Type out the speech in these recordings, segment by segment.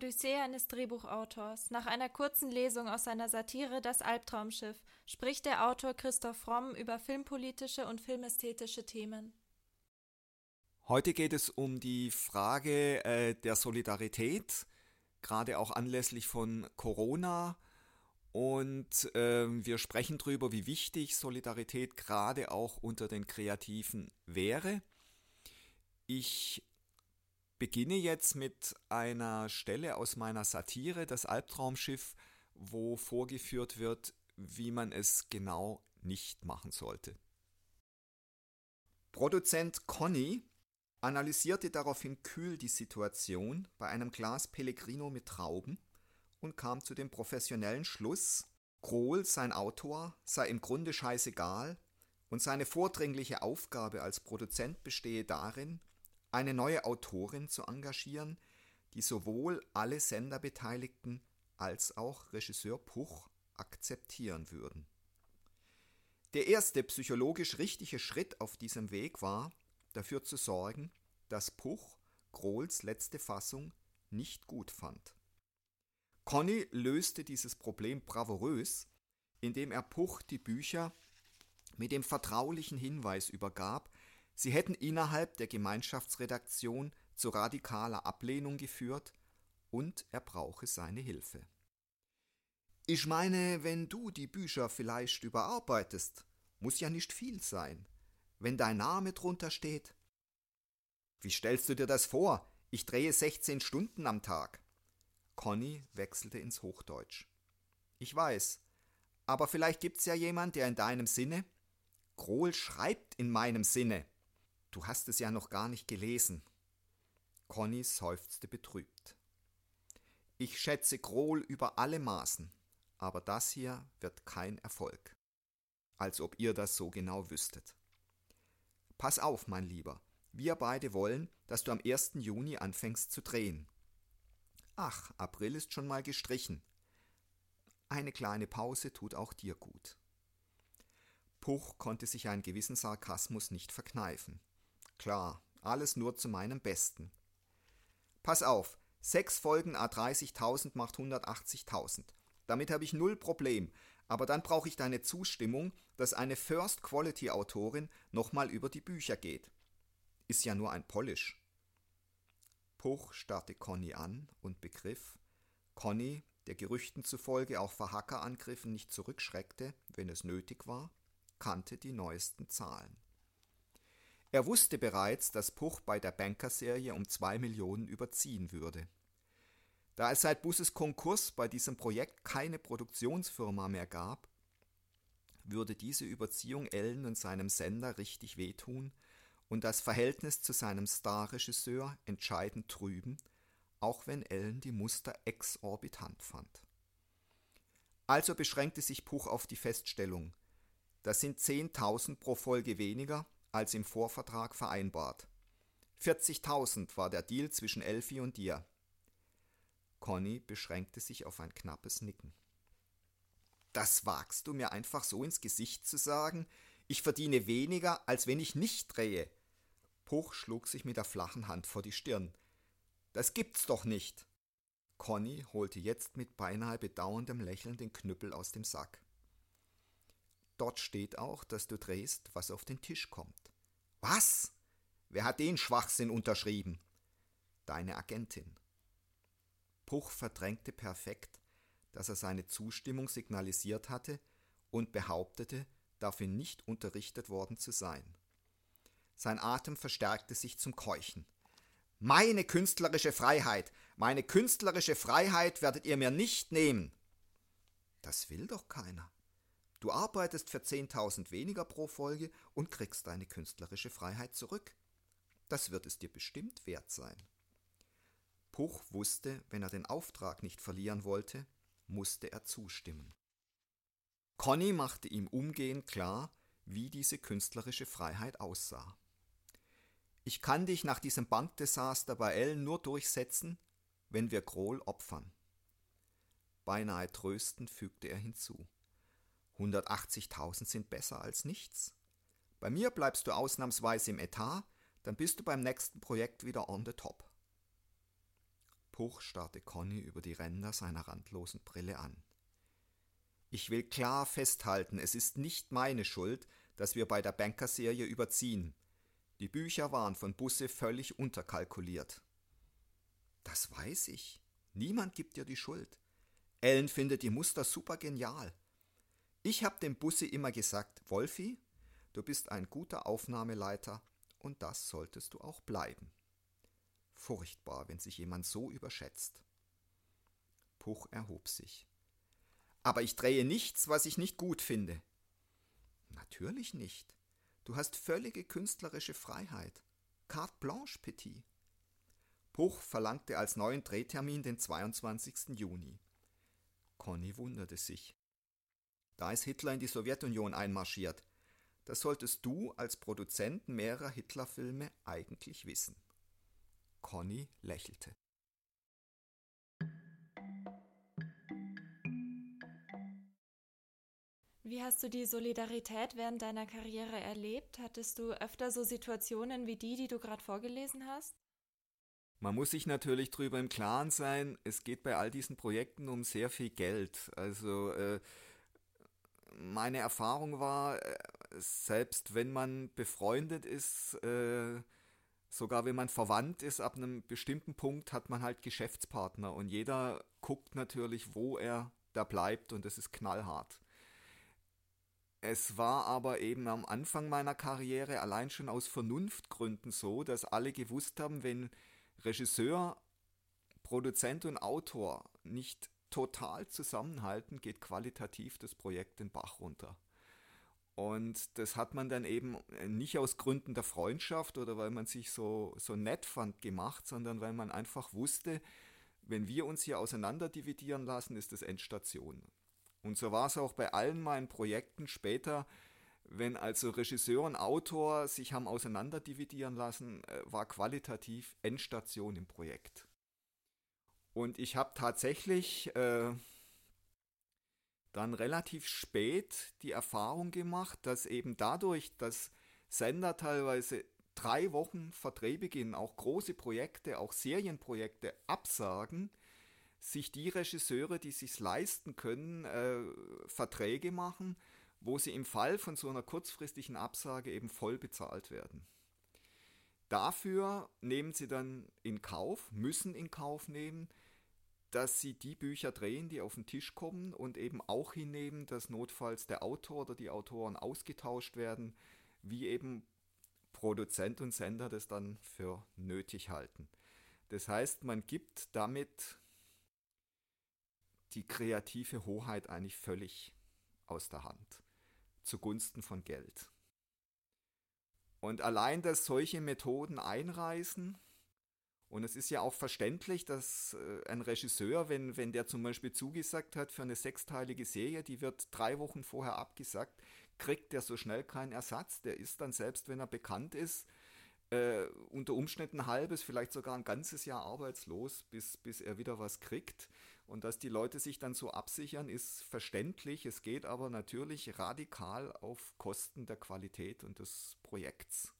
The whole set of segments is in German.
Odyssee eines Drehbuchautors. Nach einer kurzen Lesung aus seiner Satire Das Albtraumschiff spricht der Autor Christoph Fromm über filmpolitische und filmästhetische Themen. Heute geht es um die Frage äh, der Solidarität, gerade auch anlässlich von Corona. Und äh, wir sprechen darüber, wie wichtig Solidarität gerade auch unter den Kreativen wäre. Ich beginne jetzt mit einer Stelle aus meiner Satire, das Albtraumschiff, wo vorgeführt wird, wie man es genau nicht machen sollte. Produzent Conny analysierte daraufhin kühl die Situation bei einem Glas Pellegrino mit Trauben und kam zu dem professionellen Schluss, Krohl, sein Autor, sei im Grunde scheißegal und seine vordringliche Aufgabe als Produzent bestehe darin, eine neue Autorin zu engagieren, die sowohl alle Senderbeteiligten als auch Regisseur Puch akzeptieren würden. Der erste psychologisch richtige Schritt auf diesem Weg war, dafür zu sorgen, dass Puch Grohls letzte Fassung nicht gut fand. Conny löste dieses Problem bravourös, indem er Puch die Bücher mit dem vertraulichen Hinweis übergab, sie hätten innerhalb der Gemeinschaftsredaktion zu radikaler Ablehnung geführt und er brauche seine Hilfe. Ich meine, wenn du die Bücher vielleicht überarbeitest, muss ja nicht viel sein. Wenn dein Name drunter steht, wie stellst du dir das vor? Ich drehe 16 Stunden am Tag. Conny wechselte ins Hochdeutsch. Ich weiß, aber vielleicht gibt's ja jemand, der in deinem Sinne. Krohl schreibt in meinem Sinne. Du hast es ja noch gar nicht gelesen. Conny seufzte betrübt. Ich schätze Krohl über alle Maßen, aber das hier wird kein Erfolg. Als ob ihr das so genau wüsstet. Pass auf, mein Lieber, wir beide wollen, dass du am 1. Juni anfängst zu drehen. Ach, April ist schon mal gestrichen. Eine kleine Pause tut auch dir gut. Puch konnte sich einen gewissen Sarkasmus nicht verkneifen. Klar, alles nur zu meinem Besten. Pass auf, sechs Folgen a 30.000 macht 180.000. Damit habe ich null Problem, aber dann brauche ich deine Zustimmung, dass eine First-Quality-Autorin nochmal über die Bücher geht. Ist ja nur ein Polish. Puch starrte Conny an und begriff, Conny, der Gerüchten zufolge auch vor Hackerangriffen nicht zurückschreckte, wenn es nötig war, kannte die neuesten Zahlen. Er wusste bereits, dass Puch bei der Banker-Serie um zwei Millionen überziehen würde. Da es seit Busses Konkurs bei diesem Projekt keine Produktionsfirma mehr gab, würde diese Überziehung Ellen und seinem Sender richtig wehtun und das Verhältnis zu seinem Starregisseur entscheidend trüben, auch wenn Ellen die Muster exorbitant fand. Also beschränkte sich Puch auf die Feststellung, das sind 10.000 pro Folge weniger als im Vorvertrag vereinbart. 40.000 war der Deal zwischen Elfie und dir. Conny beschränkte sich auf ein knappes Nicken. Das wagst du mir einfach so ins Gesicht zu sagen? Ich verdiene weniger, als wenn ich nicht drehe. Puch schlug sich mit der flachen Hand vor die Stirn. Das gibt's doch nicht. Conny holte jetzt mit beinahe bedauerndem Lächeln den Knüppel aus dem Sack. Dort steht auch, dass du drehst, was auf den Tisch kommt. Was? Wer hat den Schwachsinn unterschrieben? Deine Agentin. Puch verdrängte perfekt, dass er seine Zustimmung signalisiert hatte und behauptete, dafür nicht unterrichtet worden zu sein. Sein Atem verstärkte sich zum Keuchen. Meine künstlerische Freiheit, meine künstlerische Freiheit werdet ihr mir nicht nehmen. Das will doch keiner. Du arbeitest für 10.000 weniger pro Folge und kriegst deine künstlerische Freiheit zurück. Das wird es dir bestimmt wert sein. Puch wusste, wenn er den Auftrag nicht verlieren wollte, musste er zustimmen. Conny machte ihm umgehend klar, wie diese künstlerische Freiheit aussah. Ich kann dich nach diesem Bankdesaster bei Ellen nur durchsetzen, wenn wir Grohl opfern. Beinahe tröstend fügte er hinzu. 180.000 sind besser als nichts. Bei mir bleibst du ausnahmsweise im Etat, dann bist du beim nächsten Projekt wieder on the top. Puch starrte Conny über die Ränder seiner randlosen Brille an. Ich will klar festhalten, es ist nicht meine Schuld, dass wir bei der Bankerserie überziehen. Die Bücher waren von Busse völlig unterkalkuliert. Das weiß ich. Niemand gibt dir die Schuld. Ellen findet die Muster super genial. Ich hab dem Busse immer gesagt, Wolfi, du bist ein guter Aufnahmeleiter und das solltest du auch bleiben. Furchtbar, wenn sich jemand so überschätzt. Puch erhob sich. Aber ich drehe nichts, was ich nicht gut finde. Natürlich nicht. Du hast völlige künstlerische Freiheit. Carte blanche, Petit. Puch verlangte als neuen Drehtermin den 22. Juni. Conny wunderte sich. Da ist Hitler in die Sowjetunion einmarschiert. Das solltest du als Produzent mehrerer Hitlerfilme eigentlich wissen. Conny lächelte. Wie hast du die Solidarität während deiner Karriere erlebt? Hattest du öfter so Situationen wie die, die du gerade vorgelesen hast? Man muss sich natürlich darüber im Klaren sein, es geht bei all diesen Projekten um sehr viel Geld. Also äh, meine Erfahrung war, äh, selbst wenn man befreundet ist, äh, sogar wenn man verwandt ist, ab einem bestimmten Punkt hat man halt Geschäftspartner und jeder guckt natürlich, wo er da bleibt und das ist knallhart. Es war aber eben am Anfang meiner Karriere allein schon aus Vernunftgründen so, dass alle gewusst haben, wenn Regisseur, Produzent und Autor nicht total zusammenhalten, geht qualitativ das Projekt den Bach runter. Und das hat man dann eben nicht aus Gründen der Freundschaft oder weil man sich so, so nett fand gemacht, sondern weil man einfach wusste, wenn wir uns hier auseinander dividieren lassen, ist das Endstation. Und so war es auch bei allen meinen Projekten später, wenn also Regisseur und Autor sich haben auseinanderdividieren lassen, äh, war qualitativ Endstation im Projekt. Und ich habe tatsächlich äh, dann relativ spät die Erfahrung gemacht, dass eben dadurch, dass Sender teilweise drei Wochen vor Drehbeginn auch große Projekte, auch Serienprojekte absagen, sich die Regisseure, die sich leisten können, äh, Verträge machen, wo sie im Fall von so einer kurzfristigen Absage eben voll bezahlt werden. Dafür nehmen sie dann in Kauf, müssen in Kauf nehmen, dass sie die Bücher drehen, die auf den Tisch kommen und eben auch hinnehmen, dass notfalls der Autor oder die Autoren ausgetauscht werden, wie eben Produzent und Sender das dann für nötig halten. Das heißt, man gibt damit die kreative Hoheit eigentlich völlig aus der Hand, zugunsten von Geld. Und allein, dass solche Methoden einreißen, und es ist ja auch verständlich, dass äh, ein Regisseur, wenn, wenn der zum Beispiel zugesagt hat für eine sechsteilige Serie, die wird drei Wochen vorher abgesagt, kriegt der so schnell keinen Ersatz. Der ist dann, selbst wenn er bekannt ist, äh, unter Umständen ein halbes, vielleicht sogar ein ganzes Jahr arbeitslos, bis, bis er wieder was kriegt. Und dass die Leute sich dann so absichern, ist verständlich. Es geht aber natürlich radikal auf Kosten der Qualität und des Projekts.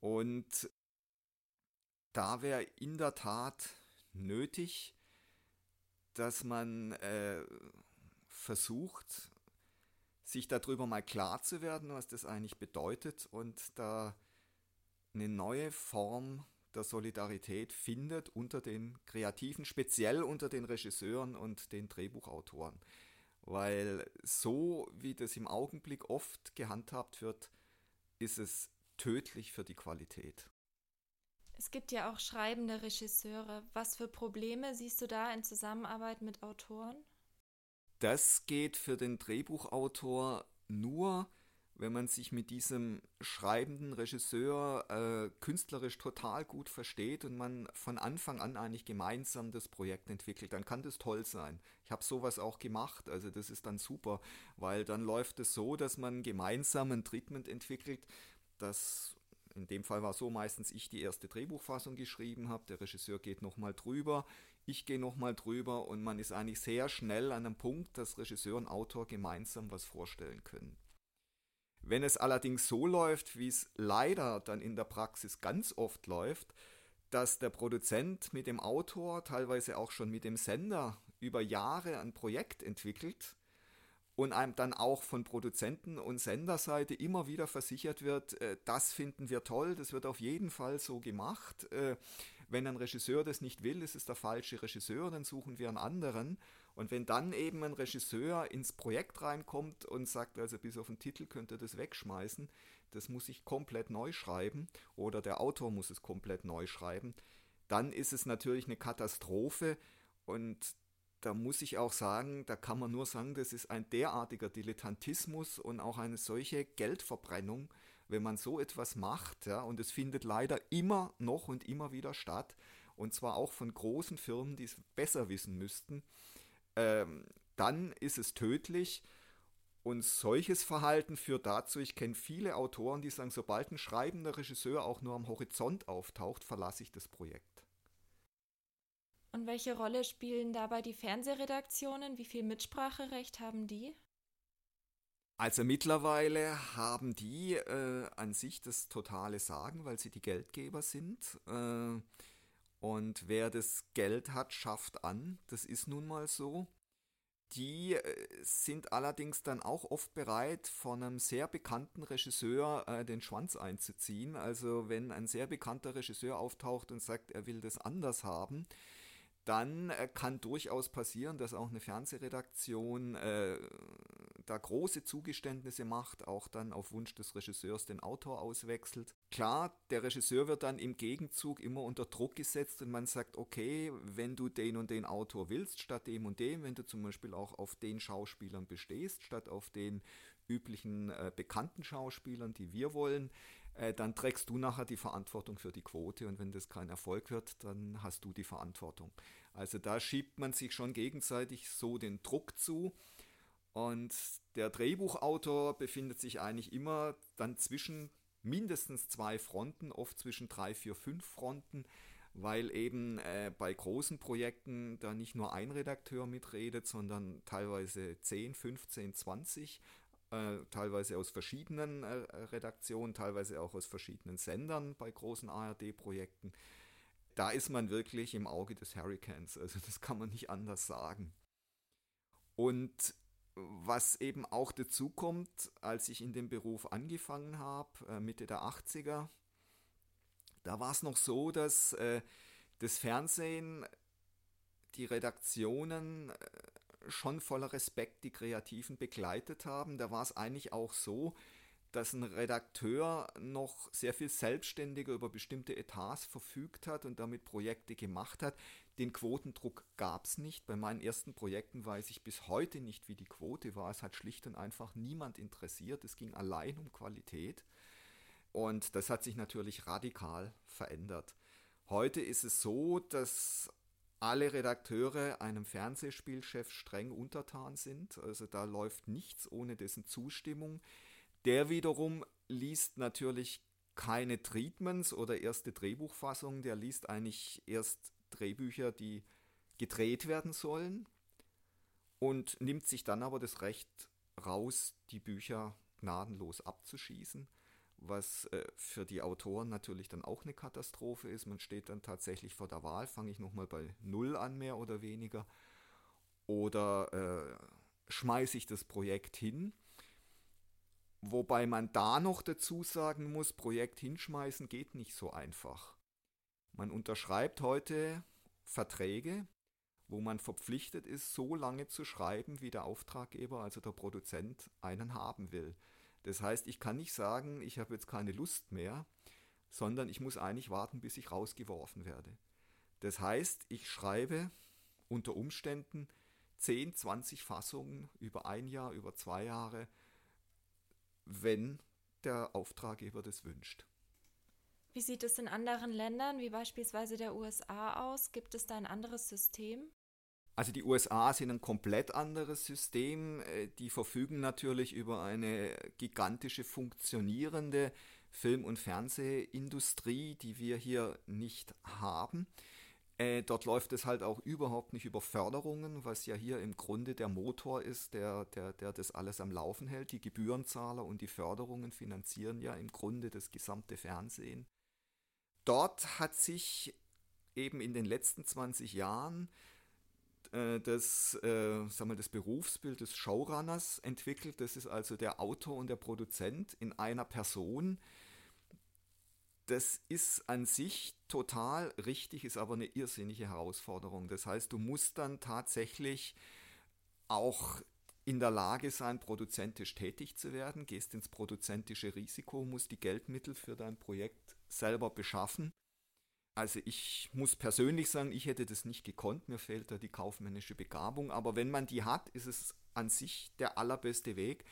Und da wäre in der Tat nötig, dass man äh, versucht, sich darüber mal klar zu werden, was das eigentlich bedeutet und da eine neue Form der Solidarität findet unter den Kreativen, speziell unter den Regisseuren und den Drehbuchautoren. Weil so, wie das im Augenblick oft gehandhabt wird, ist es tödlich für die Qualität. Es gibt ja auch schreibende Regisseure. Was für Probleme siehst du da in Zusammenarbeit mit Autoren? Das geht für den Drehbuchautor nur, wenn man sich mit diesem schreibenden Regisseur äh, künstlerisch total gut versteht und man von Anfang an eigentlich gemeinsam das Projekt entwickelt, dann kann das toll sein. Ich habe sowas auch gemacht, also das ist dann super, weil dann läuft es so, dass man gemeinsam ein Treatment entwickelt, das in dem Fall war so meistens ich die erste Drehbuchfassung geschrieben habe, der Regisseur geht nochmal drüber, ich gehe nochmal drüber und man ist eigentlich sehr schnell an einem Punkt, dass Regisseur und Autor gemeinsam was vorstellen können. Wenn es allerdings so läuft, wie es leider dann in der Praxis ganz oft läuft, dass der Produzent mit dem Autor, teilweise auch schon mit dem Sender, über Jahre ein Projekt entwickelt und einem dann auch von Produzenten und Senderseite immer wieder versichert wird, äh, das finden wir toll, das wird auf jeden Fall so gemacht. Äh, wenn ein Regisseur das nicht will, ist es der falsche Regisseur, dann suchen wir einen anderen. Und wenn dann eben ein Regisseur ins Projekt reinkommt und sagt, also bis auf den Titel könnt ihr das wegschmeißen, das muss ich komplett neu schreiben oder der Autor muss es komplett neu schreiben, dann ist es natürlich eine Katastrophe und da muss ich auch sagen, da kann man nur sagen, das ist ein derartiger Dilettantismus und auch eine solche Geldverbrennung, wenn man so etwas macht, ja, und es findet leider immer noch und immer wieder statt, und zwar auch von großen Firmen, die es besser wissen müssten, ähm, dann ist es tödlich. Und solches Verhalten führt dazu, ich kenne viele Autoren, die sagen, sobald ein schreibender Regisseur auch nur am Horizont auftaucht, verlasse ich das Projekt. Und welche Rolle spielen dabei die Fernsehredaktionen? Wie viel Mitspracherecht haben die? Also mittlerweile haben die äh, an sich das totale Sagen, weil sie die Geldgeber sind. Äh, und wer das Geld hat, schafft an. Das ist nun mal so. Die äh, sind allerdings dann auch oft bereit, von einem sehr bekannten Regisseur äh, den Schwanz einzuziehen. Also wenn ein sehr bekannter Regisseur auftaucht und sagt, er will das anders haben, dann äh, kann durchaus passieren, dass auch eine Fernsehredaktion äh, da große Zugeständnisse macht, auch dann auf Wunsch des Regisseurs den Autor auswechselt. Klar, der Regisseur wird dann im Gegenzug immer unter Druck gesetzt und man sagt, okay, wenn du den und den Autor willst, statt dem und dem, wenn du zum Beispiel auch auf den Schauspielern bestehst, statt auf den üblichen äh, bekannten Schauspielern, die wir wollen, äh, dann trägst du nachher die Verantwortung für die Quote und wenn das kein Erfolg wird, dann hast du die Verantwortung. Also da schiebt man sich schon gegenseitig so den Druck zu und der Drehbuchautor befindet sich eigentlich immer dann zwischen mindestens zwei Fronten, oft zwischen drei, vier, fünf Fronten, weil eben äh, bei großen Projekten da nicht nur ein Redakteur mitredet, sondern teilweise 10, 15, 20 äh, teilweise aus verschiedenen äh, Redaktionen, teilweise auch aus verschiedenen Sendern bei großen ARD-Projekten. Da ist man wirklich im Auge des Hurricanes, also das kann man nicht anders sagen. Und was eben auch dazu kommt, als ich in dem Beruf angefangen habe, äh, Mitte der 80er, da war es noch so, dass äh, das Fernsehen, die Redaktionen äh, schon voller Respekt die Kreativen begleitet haben. Da war es eigentlich auch so, dass ein Redakteur noch sehr viel selbstständiger über bestimmte Etats verfügt hat und damit Projekte gemacht hat. Den Quotendruck gab es nicht. Bei meinen ersten Projekten weiß ich bis heute nicht, wie die Quote war. Es hat schlicht und einfach niemand interessiert. Es ging allein um Qualität. Und das hat sich natürlich radikal verändert. Heute ist es so, dass alle Redakteure einem Fernsehspielchef streng untertan sind. Also da läuft nichts ohne dessen Zustimmung. Der wiederum liest natürlich keine Treatments oder erste Drehbuchfassungen. Der liest eigentlich erst Drehbücher, die gedreht werden sollen und nimmt sich dann aber das Recht raus, die Bücher gnadenlos abzuschießen was äh, für die Autoren natürlich dann auch eine Katastrophe ist. Man steht dann tatsächlich vor der Wahl, fange ich nochmal bei Null an, mehr oder weniger, oder äh, schmeiße ich das Projekt hin. Wobei man da noch dazu sagen muss, Projekt hinschmeißen geht nicht so einfach. Man unterschreibt heute Verträge, wo man verpflichtet ist, so lange zu schreiben, wie der Auftraggeber, also der Produzent, einen haben will. Das heißt, ich kann nicht sagen, ich habe jetzt keine Lust mehr, sondern ich muss eigentlich warten, bis ich rausgeworfen werde. Das heißt, ich schreibe unter Umständen 10, 20 Fassungen über ein Jahr, über zwei Jahre, wenn der Auftraggeber das wünscht. Wie sieht es in anderen Ländern, wie beispielsweise der USA aus? Gibt es da ein anderes System? Also die USA sind ein komplett anderes System. Äh, die verfügen natürlich über eine gigantische funktionierende Film- und Fernsehindustrie, die wir hier nicht haben. Äh, dort läuft es halt auch überhaupt nicht über Förderungen, was ja hier im Grunde der Motor ist, der, der, der das alles am Laufen hält. Die Gebührenzahler und die Förderungen finanzieren ja im Grunde das gesamte Fernsehen. dort hat sich eben in den letzten 20 Jahren äh, das, äh, sagen wir, das Berufsbild des Showrunners entwickelt. Das ist also der Autor und der Produzent in einer Person. Das ist an sich total richtig, ist aber eine irrsinnige Herausforderung. Das heißt, du musst dann tatsächlich auch in der Lage sein, produzentisch tätig zu werden, gehst ins produzentische Risiko, musst die Geldmittel für dein Projekt selber beschaffen. Also ich muss persönlich sagen, ich hätte das nicht gekonnt, mir fehlt da die kaufmännische Begabung, aber wenn man die hat, ist es an sich der allerbeste Weg.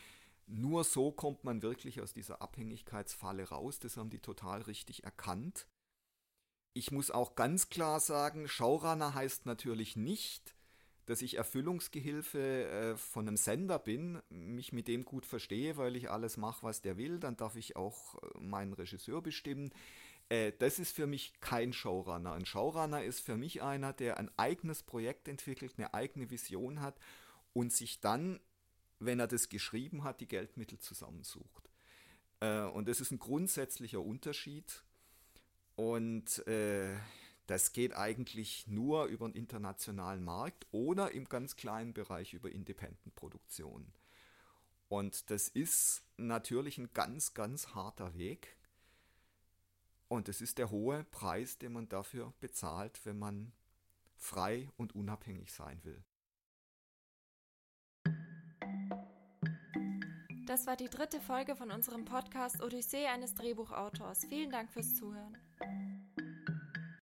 Nur so kommt man wirklich aus dieser Abhängigkeitsfalle raus, das haben die total richtig erkannt. Ich muss auch ganz klar sagen, Showrunner heißt natürlich nicht, dass ich Erfüllungsgehilfe äh, von einem Sender bin, mich mit dem gut verstehe, weil ich alles mache, was der will, dann darf ich auch äh, meinen Regisseur bestimmen. Äh, das ist für mich kein Showrunner. Ein Showrunner ist für mich einer, der ein eigenes Projekt entwickelt, eine eigene Vision hat und sich dann, wenn er das geschrieben hat, die Geldmittel zusammensucht. Äh, und das ist ein grundsätzlicher Unterschied. Und äh, das geht eigentlich nur über einen internationalen Markt oder im ganz kleinen Bereich über Independent-Produktion. Und das ist natürlich ein ganz, ganz harter Weg. Und es ist der hohe Preis, den man dafür bezahlt, wenn man frei und unabhängig sein will. Das war die dritte Folge von unserem Podcast Odyssee eines Drehbuchautors. Vielen Dank fürs Zuhören.